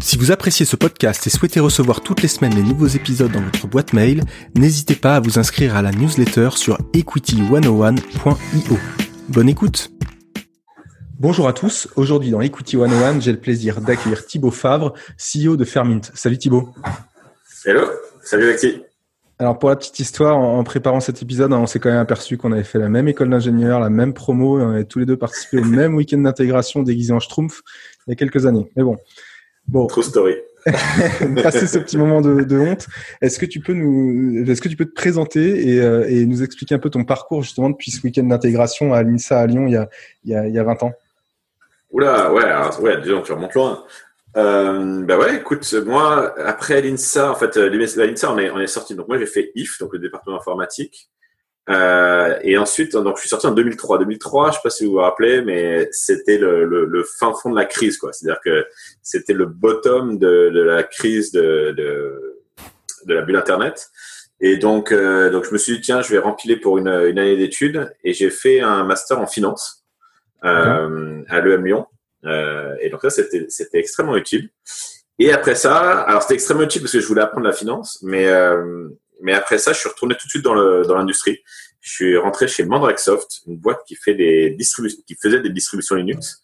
Si vous appréciez ce podcast et souhaitez recevoir toutes les semaines les nouveaux épisodes dans votre boîte mail, n'hésitez pas à vous inscrire à la newsletter sur equity101.io. Bonne écoute Bonjour à tous, aujourd'hui dans Equity 101, j'ai le plaisir d'accueillir Thibaut Favre, CEO de Fermint. Salut Thibaut Hello, salut Alexis alors pour la petite histoire, en préparant cet épisode, on s'est quand même aperçu qu'on avait fait la même école d'ingénieur, la même promo, et on avait tous les deux participé au même week-end d'intégration déguisé en schtroumpf il y a quelques années. Mais bon, Bon. True story. passer ce petit moment de, de honte. Est-ce que tu peux nous, est-ce que tu peux te présenter et, euh, et, nous expliquer un peu ton parcours justement depuis ce week-end d'intégration à l'INSA à Lyon il y a, il y a, il y a 20 ans? Oula, ouais, alors, ouais, disons, tu remontes loin. Euh, bah ouais, écoute, moi, après l'INSA, en fait, l'INSA, on est, on est sorti. Donc moi, j'ai fait IF, donc le département informatique. Euh, et ensuite, donc je suis sorti en 2003. 2003, je sais pas si vous vous rappelez, mais c'était le, le, le, fin fond de la crise, quoi. C'est-à-dire que c'était le bottom de, de la crise de, de, de, la bulle Internet. Et donc, euh, donc je me suis dit tiens, je vais rempiler pour une, une année d'études et j'ai fait un master en finance euh, à l'EM Lyon. Euh, et donc là, c'était c'était extrêmement utile. Et après ça, alors c'était extrêmement utile parce que je voulais apprendre la finance, mais euh, mais après ça, je suis retourné tout de suite dans l'industrie. Dans je suis rentré chez Mandrakesoft, une boîte qui fait des distributions, qui faisait des distributions Linux.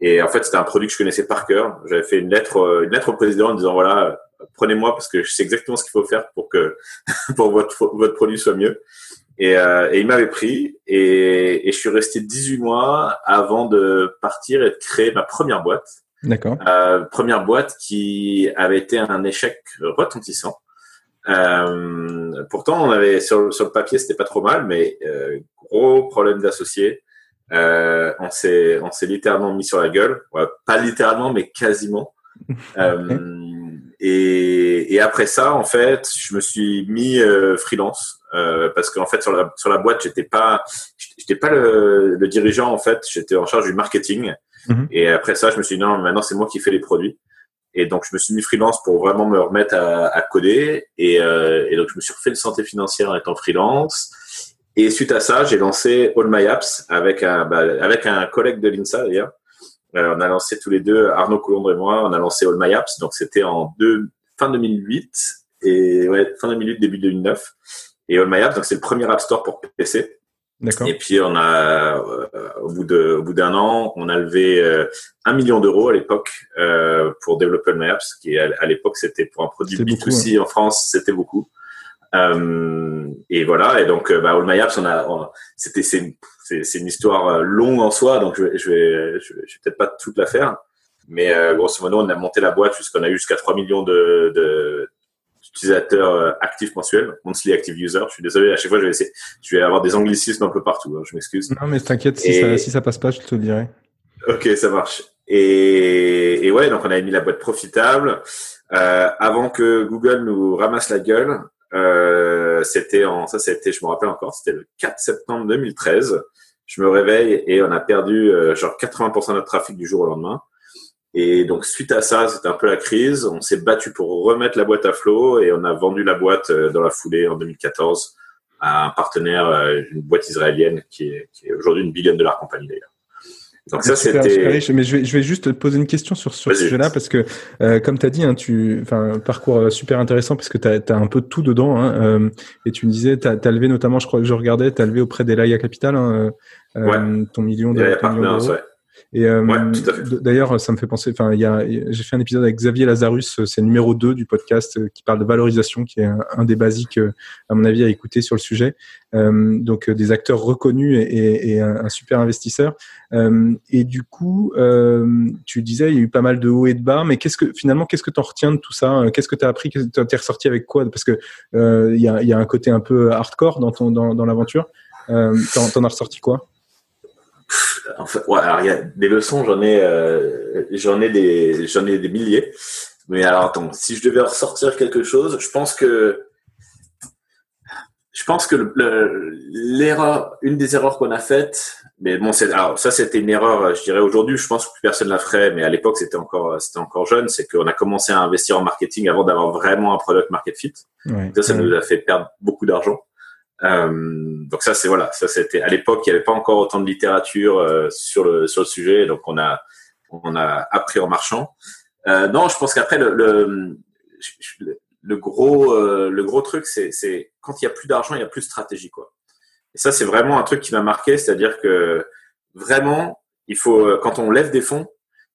Et en fait, c'était un produit que je connaissais par cœur. J'avais fait une lettre, euh, une lettre au président en disant voilà, prenez-moi parce que je sais exactement ce qu'il faut faire pour que pour votre votre produit soit mieux. Et, euh, et il m'avait pris et, et, je suis resté 18 mois avant de partir et de créer ma première boîte. D'accord. Euh, première boîte qui avait été un échec retentissant. Euh, pourtant, on avait sur, sur le papier, c'était pas trop mal, mais euh, gros problème d'associés. Euh, on s'est on s'est littéralement mis sur la gueule, pas littéralement, mais quasiment. euh, et, et, après ça, en fait, je me suis mis euh, freelance euh, parce qu'en fait sur la sur la boîte, j'étais pas j'étais pas le, le, dirigeant en fait, j'étais en charge du marketing. Mhm. Et après ça, je me suis dit non, maintenant c'est moi qui fais les produits. Et donc, je me suis mis freelance pour vraiment me remettre à, à coder. Et, euh, et, donc, je me suis refait une santé financière en étant freelance. Et suite à ça, j'ai lancé All My Apps avec un, bah, avec un collègue de l'INSA d'ailleurs. Euh, on a lancé tous les deux, Arnaud Coulondre et moi, on a lancé All My Apps. Donc, c'était en deux, fin 2008 et ouais, fin 2008, début 2009. Et All My Apps, donc c'est le premier App Store pour PC. Et puis on a, euh, au bout de, au bout d'un an, on a levé euh, un million d'euros à l'époque euh, pour développer le Maps, qui à, l'époque c'était pour un produit B2C en France, c'était beaucoup. Euh, et voilà, et donc bah, All My Apps, on a, c'était c'est c'est une histoire longue en soi, donc je vais je vais je vais, peut-être pas toute la faire, mais grosso modo on a monté la boîte jusqu'on a eu jusqu'à 3 millions de, de utilisateurs euh, actifs mensuels, monthly active user. Je suis désolé, à chaque fois, je vais essayer, je vais avoir des anglicismes un peu partout. Hein, je m'excuse. Non, mais t'inquiète, si, ça, si ça passe pas, je te le dirai. Ok, ça marche. Et, et ouais, donc on a mis la boîte profitable. Euh, avant que Google nous ramasse la gueule, euh, c'était en, ça c'était, je me rappelle encore, c'était le 4 septembre 2013. Je me réveille et on a perdu euh, genre 80% de notre trafic du jour au lendemain. Et donc suite à ça, c'était un peu la crise. On s'est battu pour remettre la boîte à flot et on a vendu la boîte euh, dans la foulée en 2014 à un partenaire, euh, une boîte israélienne qui est, qui est aujourd'hui une billion de la compagnie d'ailleurs. Donc ça, c'était. Mais je vais, je vais juste te poser une question sur, sur ce sujet-là parce que, euh, comme tu as dit, hein, tu, enfin, parcours euh, super intéressant parce que tu as, un peu de tout dedans. Hein, euh, et tu me disais, tu as, levé notamment, je crois que je regardais, tu as levé auprès d'Elaya Capital hein, euh, ton million de. Et euh, d'ailleurs, ça me fait penser. Enfin, il y a, j'ai fait un épisode avec Xavier Lazarus, c'est numéro 2 du podcast euh, qui parle de valorisation, qui est un, des basiques, euh, à mon avis, à écouter sur le sujet. Euh, donc, des acteurs reconnus et, et un, super investisseur. Euh, et du coup, tu disais, il y a eu pas mal de hauts et de bas, mais qu'est-ce que finalement, qu'est-ce que tu en retiens de tout ça? Qu'est-ce que tu as appris Tu es ressorti avec quoi? Parce que il y a, y, a, un côté un peu hardcore dans ton dans, dans l'aventure. Euh, t'en as ressorti quoi? En fait, ouais, alors il y a des leçons, j'en ai, euh, j'en ai des, j'en ai des milliers. Mais alors attends, si je devais ressortir quelque chose, je pense que je pense que l'erreur, une des erreurs qu'on a faites, mais bon, c'est, alors ça c'était une erreur, je dirais aujourd'hui, je pense que plus personne la ferait, mais à l'époque c'était encore, c'était encore jeune, c'est qu'on a commencé à investir en marketing avant d'avoir vraiment un product market fit. ça, ça nous a fait perdre beaucoup d'argent. Euh, donc ça c'est voilà, ça c'était à l'époque il n'y avait pas encore autant de littérature euh, sur le sur le sujet, donc on a on a appris en marchant. Euh, non, je pense qu'après le, le, le gros le gros truc c'est quand il y a plus d'argent il y a plus de stratégie quoi. Et ça c'est vraiment un truc qui m'a marqué, c'est-à-dire que vraiment il faut quand on lève des fonds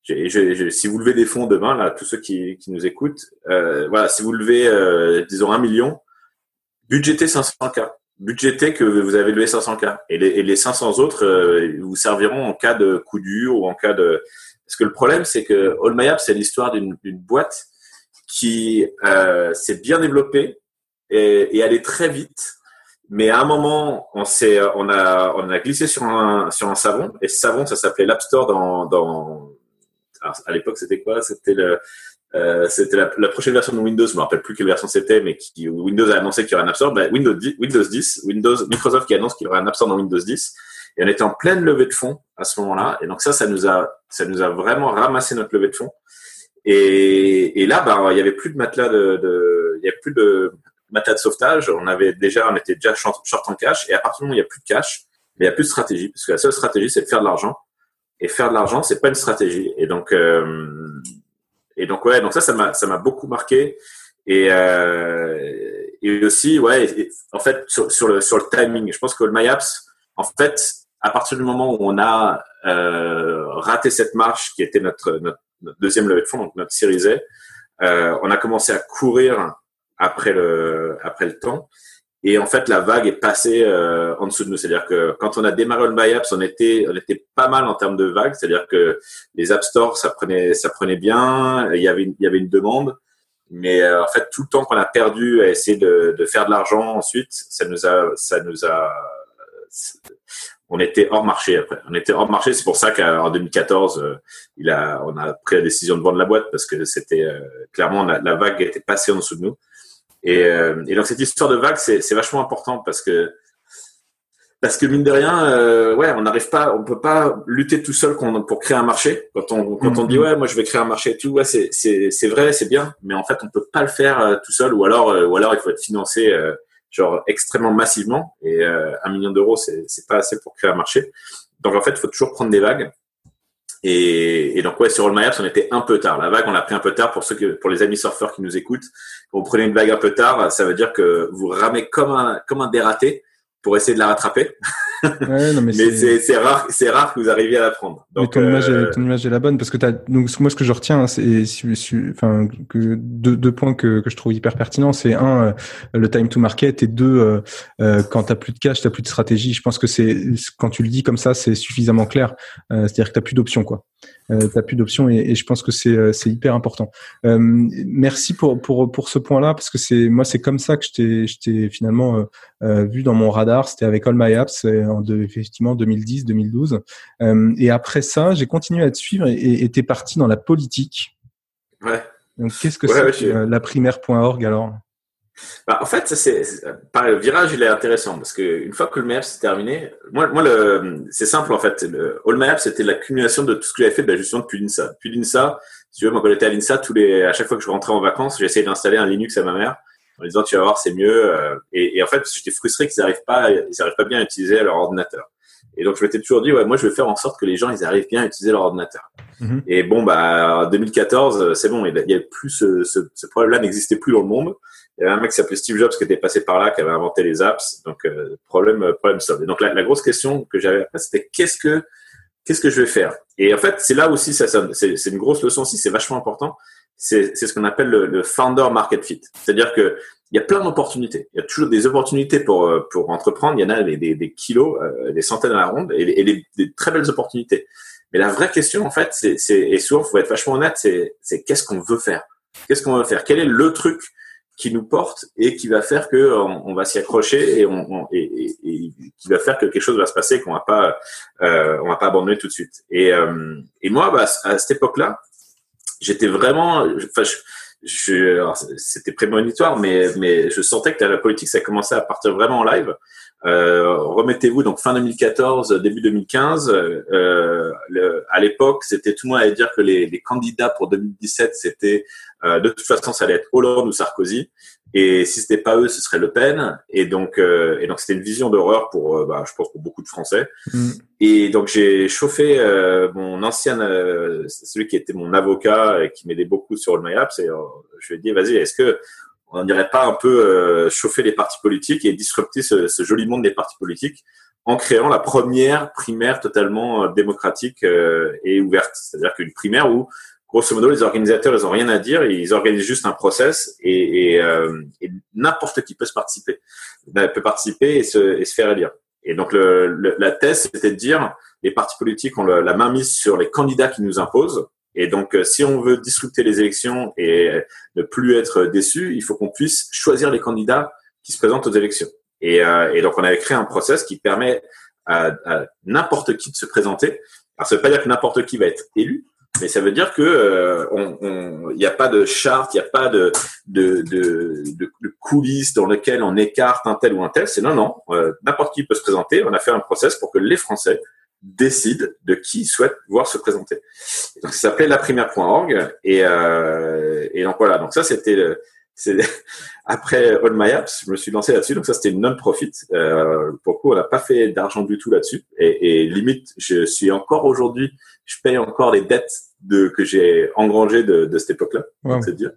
si vous levez des fonds demain, là, tous ceux qui, qui nous écoutent, euh, voilà, si vous levez, euh, disons, un million, budgétez 500K budgétez que vous avez levé 500K. Et les, les 500 autres euh, vous serviront en cas de coup dur ou en cas de... Parce que le problème, c'est que All My App, c'est l'histoire d'une boîte qui euh, s'est bien développée et, et allée très vite. Mais à un moment, on on a, on a glissé sur un, sur un savon. Et ce savon, ça s'appelait l'App Store dans, dans, alors à l'époque, c'était quoi? C'était le, euh, c'était la, la, prochaine version de Windows, je me rappelle plus quelle version c'était, mais qui, Windows a annoncé qu'il y aurait un App Store. Ben, Windows, 10, Windows 10, Windows, Microsoft qui annonce qu'il y aurait un App dans Windows 10. Et on était en pleine levée de fonds à ce moment-là. Et donc ça, ça nous a, ça nous a vraiment ramassé notre levée de fonds. Et, et là, ben, il y avait plus de matelas de, de, il y avait plus de matelas de sauvetage. On avait déjà, on était déjà short, en cash. Et à partir du moment où il n'y a plus de cash, il n'y a plus de stratégie, parce que la seule stratégie, c'est de faire de l'argent. Et faire de l'argent, c'est pas une stratégie. Et donc, euh, et donc ouais, donc ça, ça m'a, ça m'a beaucoup marqué. Et, euh, et aussi, ouais, en fait, sur, le sur le timing, je pense que My Apps, en fait, à partir du moment où on a euh, raté cette marche qui était notre, notre, deuxième levée de fonds, donc notre série A, euh, on a commencé à courir après le après le temps. Et en fait, la vague est passée euh, en dessous de nous. C'est-à-dire que quand on a démarré le Buy on était, on était pas mal en termes de vague. C'est-à-dire que les App Store, ça prenait, ça prenait bien. Il y avait, il y avait une demande. Mais euh, en fait, tout le temps qu'on a perdu à essayer de, de faire de l'argent ensuite, ça nous a, ça nous a, on était hors marché après. On était hors marché. C'est pour ça qu'en 2014, euh, il a, on a pris la décision de vendre la boîte parce que c'était clairement la, la vague était passée en dessous de nous. Et, euh, et donc cette histoire de vague, c'est vachement important parce que parce que mine de rien, euh, ouais, on n'arrive pas, on peut pas lutter tout seul pour créer un marché. Quand on quand on dit mm-hmm. ouais, moi je vais créer un marché et tout, ouais, c'est c'est c'est vrai, c'est bien, mais en fait on peut pas le faire euh, tout seul, ou alors euh, ou alors il faut être financé euh, genre extrêmement massivement et un million d'euros c'est c'est pas assez pour créer un marché. Donc en fait il faut toujours prendre des vagues et, donc ouais, sur All My Apps, on était un peu tard. La vague, on l'a pris un peu tard pour ceux que, pour les amis surfeurs qui nous écoutent. Quand vous prenez une vague un peu tard, ça veut dire que vous ramez comme un comme un dératé pour essayer de la rattraper. Ouais, non, mais, mais c'est rare, c'est rare que vous arriviez à la prendre. Donc, ton, image est, ton image est la bonne parce que as, donc moi ce que je retiens, hein, c'est, enfin, que deux, deux points que, que je trouve hyper pertinents, c'est un, euh, le time to market et deux, euh, euh quand t'as plus de cash, t'as plus de stratégie. Je pense que c'est quand tu le dis comme ça, c'est suffisamment clair. Euh, c'est-à-dire que t'as plus d'options quoi. Euh, t'as plus d'options et, et, je pense que c'est euh, c'est hyper important. Euh, merci pour pour pour ce point-là parce que c'est moi c'est comme ça que je t'ai je t'ai finalement euh, vu dans mon radar. C'était avec All My Apps en de, effectivement 2010 2012 et après ça j'ai continué à te suivre et t'es parti dans la politique. Ouais. Donc qu'est-ce que c'est la primaire.org alors? Bah, en fait, c'est, le virage, il est intéressant parce que une fois que le MAP s'est terminé, moi, moi, le, c'est simple en fait. Le All My c'était l'accumulation de tout ce que j'avais fait, bah, justement depuis l'INSA. Depuis l'INSA, si tu veux, moi quand j'étais à l'INSA, tous les, à chaque fois que je rentrais en vacances, j'essayais d'installer un Linux à ma mère en disant tu vas voir, c'est mieux. Euh, et, et, en fait, j'étais frustré qu'ils n'arrivent pas, ils n'arrivent pas bien à utiliser leur ordinateur. Et donc, je m'étais toujours dit, ouais, moi, je vais faire en sorte que les gens, ils arrivent bien à utiliser leur ordinateur. Mm-hmm. Et bon, bah, en 2014, c'est bon, il y a plus ce, ce, ce problème-là n'existait plus dans le monde il y avait un mec qui s'appelait Steve Jobs qui était passé par là, qui avait inventé les apps. Donc, euh, problème, euh, problème solvé. Donc, la, la, grosse question que j'avais c'était qu'est-ce que, qu'est-ce que je vais faire? Et en fait, c'est là aussi, ça, ça c'est une grosse leçon aussi, c'est vachement important. C'est ce qu'on appelle le, le, founder market fit. C'est-à-dire que il y a plein d'opportunités. Il y a toujours des opportunités pour, euh, pour entreprendre. Il y en a des, des, kilos, des centaines à la ronde et, et des, des, très belles opportunités. Mais la vraie question, en fait, c'est, et souvent, faut être vachement honnête, c'est qu'est-ce qu'on veut faire? Qu'est-ce qu'on veut faire? Quel est le truc qui nous porte et qui va faire que on, va s'y accrocher et, on, et, et, qui va faire que quelque chose va se passer qu'on va pas euh, on va pas abandonner tout de suite. Et, euh, et moi, bah, à cette époque-là, j'étais vraiment, enfin, c'était prémonitoire, mais, mais je sentais que la politique, ça commençait à partir vraiment en live. Euh, remettez-vous donc fin 2014, début 2015. Euh, le, à l'époque, c'était tout le monde allait dire que les, les candidats pour 2017, c'était euh, de toute façon, ça allait être Hollande ou Sarkozy. Et si c'était pas eux, ce serait Le Pen. Et donc, euh, et donc c'était une vision d'horreur pour, euh, bah, je pense pour beaucoup de Français. Mm. Et donc j'ai chauffé euh, mon ancien, celui qui était mon avocat et qui m'aidait beaucoup sur le MyApps. Et je lui ai dit, vas-y, est-ce que on n'irait pas un peu chauffer les partis politiques et disrupter ce, ce, joli monde des partis politiques en créant la première primaire totalement démocratique et ouverte. C'est-à-dire qu'une primaire où grosso modo, les organisateurs, ils ont rien à dire, ils organisent juste un process et, et, euh, n'importe qui peut se participer, ben, peut participer et se, et se faire élire. Et donc le, la thèse, c'était de dire les partis politiques ont la main mise sur les candidats qui nous imposent. Et donc, euh, si on veut disrupter les élections et ne plus être déçu, il faut qu'on puisse choisir les candidats qui se présentent aux élections. Et, euh, et donc, on avait créé un process qui permet à, à n'importe qui de se présenter. Alors, ça veut pas dire que n'importe qui va être élu, mais ça veut dire que euh, n'y a pas de charte, il n'y a pas de, de, de, de, coulisses dans lesquelles on écarte un tel ou un tel. C'est non, non, euh, n'importe qui peut se présenter. On a fait un process pour que les Français décident de qui souhaitent voir se présenter. donc ça s'appelait laprimaire.org et, euh, et donc voilà. Donc ça c'était le, c'est après All My Apps, je me suis lancé là-dessus. Donc ça, c'était une non-profit. Euh, pour on n'a pas fait d'argent du tout là-dessus. Et, et, limite, je suis encore aujourd'hui, je paye encore les dettes de que j'ai engrangées de, de cette époque-là. C'est dire.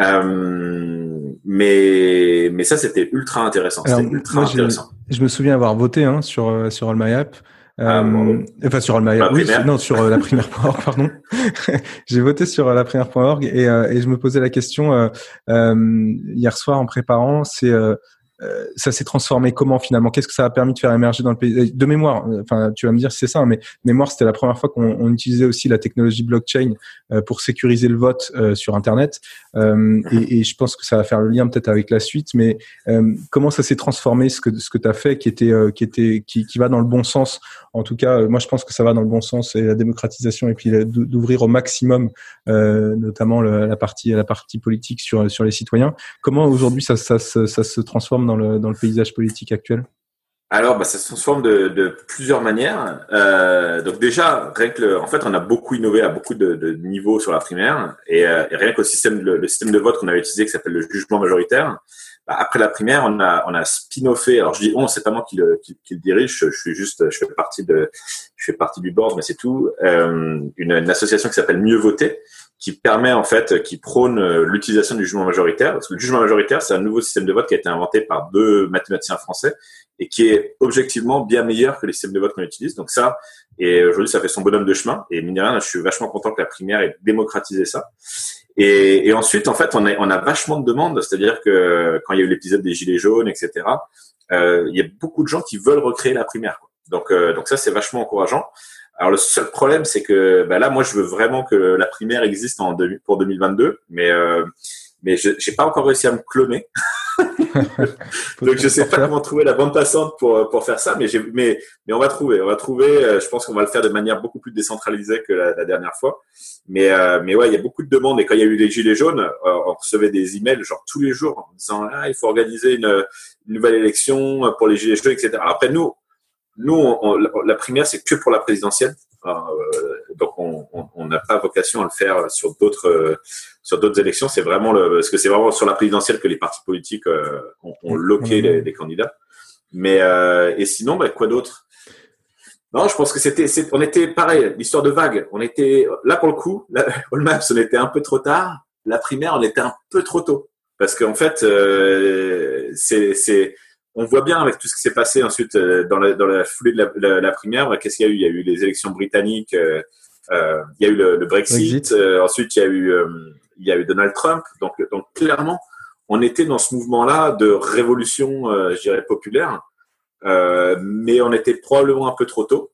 Euh, mais mais ça, c'était ultra intéressant. ultra intéressant. Je me souviens avoir voté hein, sur euh, sur All My App. Ah, euh, enfin sur oui, non sur euh, la primaire.org, pardon. J'ai voté sur euh, la primaire.org et, et je me posais la question hier soir en préparant, c'est euh, ça s'est transformé comment finalement? Qu'est-ce que ça a permis de faire émerger dans le pays? De mémoire, euh, enfin, tu vas me dire c'est ça, hein, mais mémoire, c'était la première fois qu'on utilisait aussi la technologie blockchain euh, pour sécuriser le vote sur Internet. Et, et, je pense que ça va faire le lien peut-être avec la suite. Mais comment ça s'est transformé ce que ce que tu as fait, qui était qui était qui, qui va dans le bon sens? En tout cas, moi, je pense que ça va dans le bon sens et la démocratisation et puis d'ouvrir au maximum, notamment la partie la partie politique sur sur les citoyens. Comment aujourd'hui ça, ça, ça, ça se transforme dans dans le, paysage politique actuel alors, bah, ça se transforme de, plusieurs manières. Euh, donc déjà, rien que en fait, on a beaucoup innové à beaucoup de, niveaux sur la primaire, et, euh, rien qu'au système, de vote qu'on avait utilisé, qui s'appelle le jugement majoritaire. Bah, après la primaire, on a on spin-offé. Alors je dis on, c'est pas moi qui le, dirige. Je, suis juste, je fais partie du board, mais c'est tout. Euh, une, une, association qui s'appelle Mieux voter, qui permet en fait, qui prône euh, l'utilisation du jugement majoritaire. Parce que le jugement majoritaire, c'est un nouveau système de vote qui a été inventé par deux mathématiciens français et qui est objectivement bien meilleur que les systèmes de vote qu'on utilise. Donc ça, et aujourd'hui, ça fait son bonhomme de chemin. Et mine de rien, je suis vachement content que la primaire ait démocratisé ça. Et, ensuite, en fait, on a, on a vachement de demandes. C'est-à-dire que quand il y a eu l'épisode des gilets jaunes, etc., euh, il y a beaucoup de gens qui veulent recréer la primaire. Quoi. Donc, euh, donc ça, c'est vachement encourageant. Alors le seul problème, c'est que bah là, moi, je veux vraiment que la primaire existe en pour 2022, mais euh, mais je j'ai pas encore réussi à me cloner. Donc je sais pas comment trouver la bande passante pour pour faire ça, mais j'ai mais mais on va trouver, on va trouver. Euh, je pense qu'on va le faire de manière beaucoup plus décentralisée que la, dernière fois. Mais euh, mais ouais, il y a beaucoup de demandes et quand il y a eu les gilets jaunes, euh, on recevait des emails genre tous les jours en disant ah il faut organiser une, une nouvelle élection pour les gilets jaunes, etc. Après nous, nous, la primaire, c'est que pour la présidentielle. Euh, donc, on n'a pas vocation à le faire sur d'autres euh, sur d'autres élections. C'est vraiment le, parce que c'est vraiment sur la présidentielle que les partis politiques euh, ont, ont, loqué les, les, candidats. Mais et sinon, bah, quoi d'autre? Non, je pense que c'était, on était pareil. L'histoire de vague. On était là pour le coup. La, All Maps, on était un peu trop tard. La primaire, on était un peu trop tôt. Parce qu'en fait, c'est on voit bien avec tout ce qui s'est passé ensuite euh, dans, la, dans la foulée de la, la, primaire, qu'est-ce qu'il y a eu? Il y a eu les élections britanniques, euh, euh il y a eu le, Brexit, euh, ensuite il y a eu il y a eu Donald Trump. Donc, donc clairement, on était dans ce mouvement-là de révolution, je dirais populaire, mais on était probablement un peu trop tôt.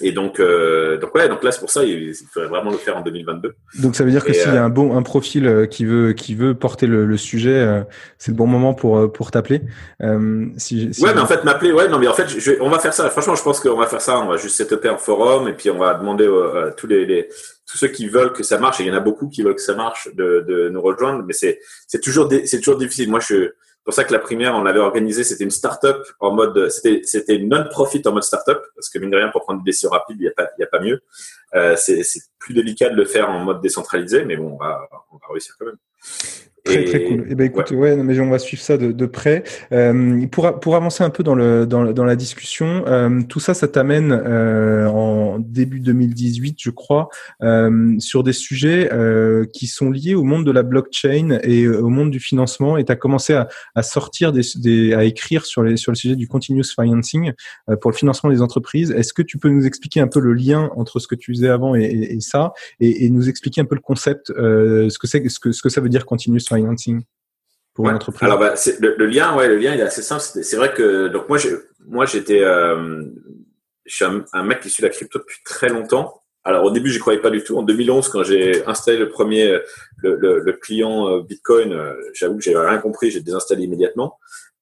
Et donc, euh, donc ouais, donc là c'est pour ça il, faudrait vraiment le faire en 2022. Donc ça veut dire que s'il y a un bon un profil euh, qui veut qui veut porter le, le sujet, euh, c'est le bon moment pour euh, pour t'appeler. Euh, si, si ouais, mais en fait m'appeler, ouais, non mais en fait je, on va faire ça. Franchement, je pense qu'on va faire ça. On va juste setuper un forum et puis on va demander à tous les, les, tous ceux qui veulent que ça marche. Et il y en a beaucoup qui veulent que ça marche de, de nous rejoindre, mais c'est c'est toujours c'est toujours difficile. Moi je pour ça que la primaire, on l'avait organisée, c'était une start-up en mode, c'était, non-profit en mode start-up, parce que mine de rien, pour prendre des décisions rapides, il n'y a pas, y a pas mieux. Euh, c'est, c'est plus délicat de le faire en mode décentralisé, mais bon, on on va réussir quand même. Très, très cool. Eh ben, écoute, ouais. mais on va suivre ça de, de près. Euh, pour, pour avancer un peu dans, le, dans, dans la discussion, euh, tout ça, ça t'amène euh, en début 2018, je crois, euh, sur des sujets euh, qui sont liés au monde de la blockchain et au monde du financement. Et tu as commencé à, à sortir des, des, à écrire sur, les, sur le sujet du continuous financing euh, pour le financement des entreprises. Est-ce que tu peux nous expliquer un peu le lien entre ce que tu faisais avant et, et, et ça, et, et, nous expliquer un peu le concept, euh, ce que c'est, ce que, ce que ça veut dire continuous financing pour une entreprise Alors, bah, le, le, lien, ouais, le lien, il est assez simple. C'est vrai que donc moi, moi, j'étais, euh, je suis un, mec qui suit la crypto depuis très longtemps. Alors au début, j'y croyais pas du tout. En 2011, quand j'ai installé le premier, le, le, le client euh, Bitcoin, euh, j'avoue que j'ai rien compris. J'ai désinstallé immédiatement.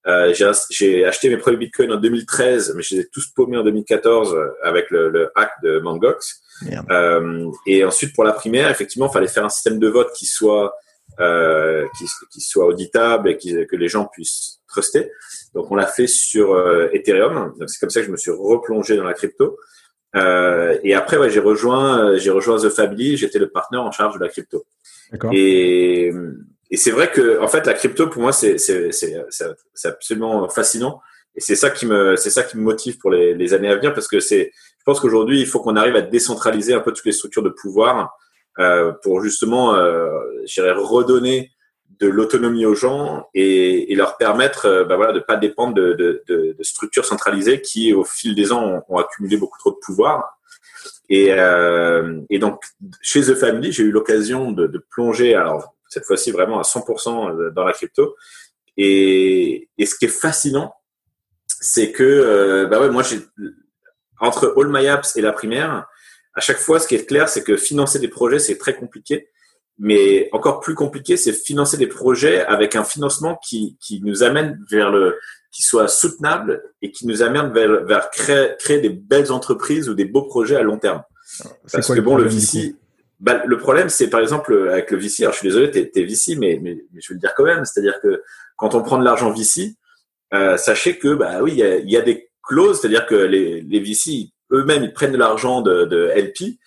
Euh, j'ai acheté mes premiers bitcoins en 2013, mais je les ai tous paumés en 2014 avec le, le hack de Mangox. Euh, et ensuite, pour la primaire, effectivement, il fallait faire un système de vote qui soit euh, qui, qui, soit auditable et qui, que les gens puissent truster. Donc on l'a fait sur euh, Ethereum. C'est comme ça que je me suis replongé dans la crypto. Euh, et après, ouais, j'ai rejoint, j'ai rejoint The Fably. J'étais le partenaire en charge de la crypto. Et, et c'est vrai que, en fait, la crypto pour moi, c'est c'est absolument fascinant. Et c'est ça qui me c'est ça qui me motive pour les, les années à venir parce que c'est je pense qu'aujourd'hui il faut qu'on arrive à décentraliser un peu toutes les structures de pouvoir euh, pour justement, euh, redonner de l'autonomie aux gens et, et leur permettre euh, bah voilà, de ne pas dépendre de, de, de, de, structures centralisées qui, au fil des ans, ont, ont accumulé beaucoup trop de pouvoir. Et, euh, et donc, chez The Family, j'ai eu l'occasion de, plonger, alors cette fois-ci vraiment à 100% dans la crypto. Et, et ce qui est fascinant, c'est que, euh, bah ouais, moi, entre All My Apps et la primaire, à chaque fois, ce qui est clair, c'est que financer des projets, c'est très compliqué. Mais encore plus compliqué, c'est financer des projets avec un financement qui, qui nous amène vers le, qui soit soutenable et qui nous amène vers, vers créer, créer des belles entreprises ou des beaux projets à long terme. Parce que bon, le VC, bah, le problème, c'est par exemple avec le VC. Alors, je suis désolé, t'es es VC, mais, mais, mais, je vais le dire quand même. C'est-à-dire que quand on prend de l'argent VC, euh, sachez que bah oui, il y a, y a, des clauses, c'est-à-dire que les, les VC eux-mêmes ils prennent de l'argent de, de, LP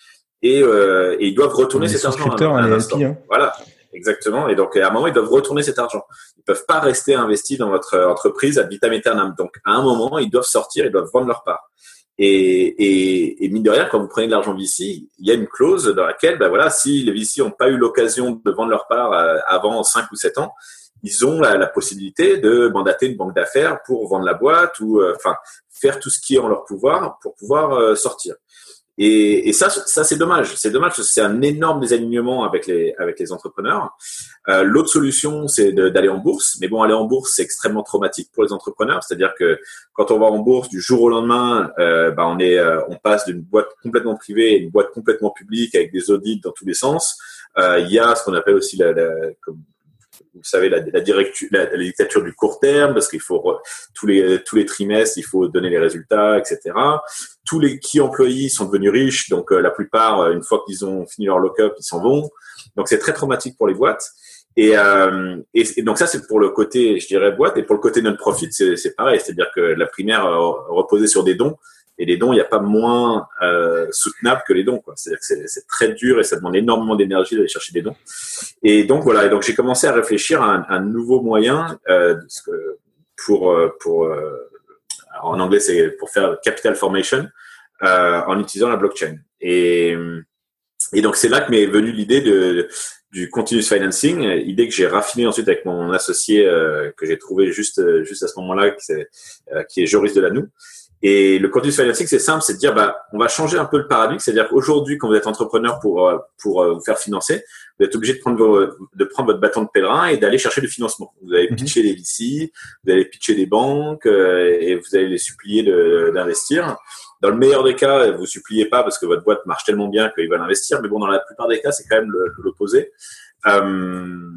et, euh, et, ils doivent retourner cet argent. À, un LP, hein. Voilà, exactement. Et donc à un moment ils doivent retourner cet argent. Ils peuvent pas rester investis dans votre entreprise à vitam aeternam. Donc à un moment ils doivent sortir, ils doivent vendre leur part. Et, et, et mine de rien, quand vous prenez de l'argent VC, il y a une clause dans laquelle, ben voilà, si les VC n'ont pas eu l'occasion de vendre leur part euh, avant 5 ou 7 ans, ils ont la, possibilité de mandater une banque d'affaires pour vendre la boîte ou, euh, enfin, faire tout ce qui est en leur pouvoir pour pouvoir euh, sortir. Et, et, ça, ça c'est dommage. C'est dommage c'est un énorme désalignement avec les avec les entrepreneurs. Euh, L'autre solution, c'est d'aller en bourse. Mais bon, aller en bourse, c'est extrêmement traumatique pour les entrepreneurs. C'est-à-dire que quand on va en bourse du jour au lendemain, euh, bah, on est, euh, on passe d'une boîte complètement privée à une boîte complètement publique avec des audits dans tous les sens. Euh, il y a ce qu'on appelle aussi la, la comme vous savez, la, la, la, dictature du court terme, parce qu'il faut tous les tous les trimestres, il faut donner les résultats, etc. Tous les qui employés sont devenus riches, donc euh, la plupart, euh, une fois qu'ils ont fini leur lock-up, ils s'en vont. Donc c'est très traumatique pour les boîtes. Et, euh, et, donc ça c'est pour le côté, je dirais boîte, et pour le côté non-profit, c'est pareil, c'est-à-dire que la primaire euh, reposait sur des dons. Et les dons, il n'y a pas moins euh, soutenable que les dons. C'est-à-dire que c'est très dur et ça demande énormément d'énergie d'aller chercher des dons. Et donc voilà. Et donc j'ai commencé à réfléchir à un, un nouveau moyen euh, pour euh, pour euh, en anglais c'est pour faire capital formation euh, en utilisant la blockchain. Et et donc c'est là que m'est venue l'idée de du continuous financing, idée que j'ai raffinée ensuite avec mon associé euh, que j'ai trouvé juste juste à ce moment-là, qui, est, qui est Joris Delanoux. Et le continuous financing, c'est simple, c'est de dire, bah, on va changer un peu le paradigme. C'est-à-dire qu'aujourd'hui, quand vous êtes entrepreneur pour euh, pour euh, vous faire financer, vous êtes obligé de prendre vos, de prendre votre bâton de pèlerin et d'aller chercher du financement. Vous allez mhm. pitcher des VC, vous allez pitcher des banques euh, et vous allez les supplier d'investir. Dans le meilleur des cas, vous suppliez pas parce que votre boîte marche tellement bien qu'ils veulent investir, mais bon, dans la plupart des cas, c'est quand même l'opposé. Euh,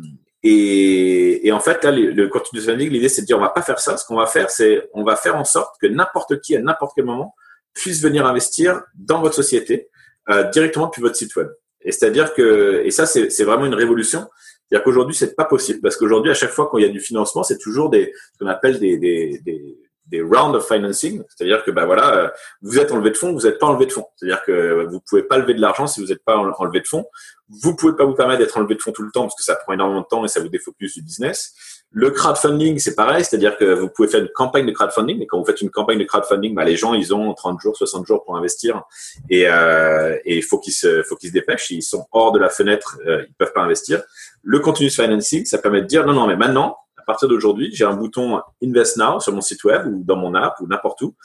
et, et, en fait, là, le, le continuous funding, l'idée, c'est de dire, on va pas faire ça. Ce qu'on va faire, c'est, on va faire en sorte que n'importe qui, à n'importe quel moment, puisse venir investir dans votre société euh, directement depuis votre site web. Et c'est-à-dire que, et ça, c'est vraiment une révolution. C'est-à-dire qu'aujourd'hui, c'est pas possible parce qu'aujourd'hui, à chaque fois qu'il y a du financement, c'est toujours des, ce qu'on appelle des, des, des, des rounds of financing, c'est-à-dire que ben voilà, vous êtes enlevé de fonds, vous n'êtes pas enlevé de fonds, c'est-à-dire que vous pouvez pas lever de l'argent si vous n'êtes pas enlevé de fonds. Vous pouvez pas vous permettre d'être enlevé de fonds tout le temps parce que ça prend énormément de temps et ça vous défocus du business. Le crowdfunding, c'est pareil, c'est-à-dire que vous pouvez faire une campagne de crowdfunding, mais quand vous faites une campagne de crowdfunding, bah, les gens, ils ont 30 jours, 60 jours pour investir et euh, il faut qu'ils se, faut qu'ils se dépêchent. Ils sont hors de la fenêtre, euh, ils peuvent pas investir. Le continuous financing, ça permet de dire non, non, mais maintenant, partir d'aujourd'hui, j'ai un bouton Invest Now sur mon site web ou dans mon app ou n'importe où.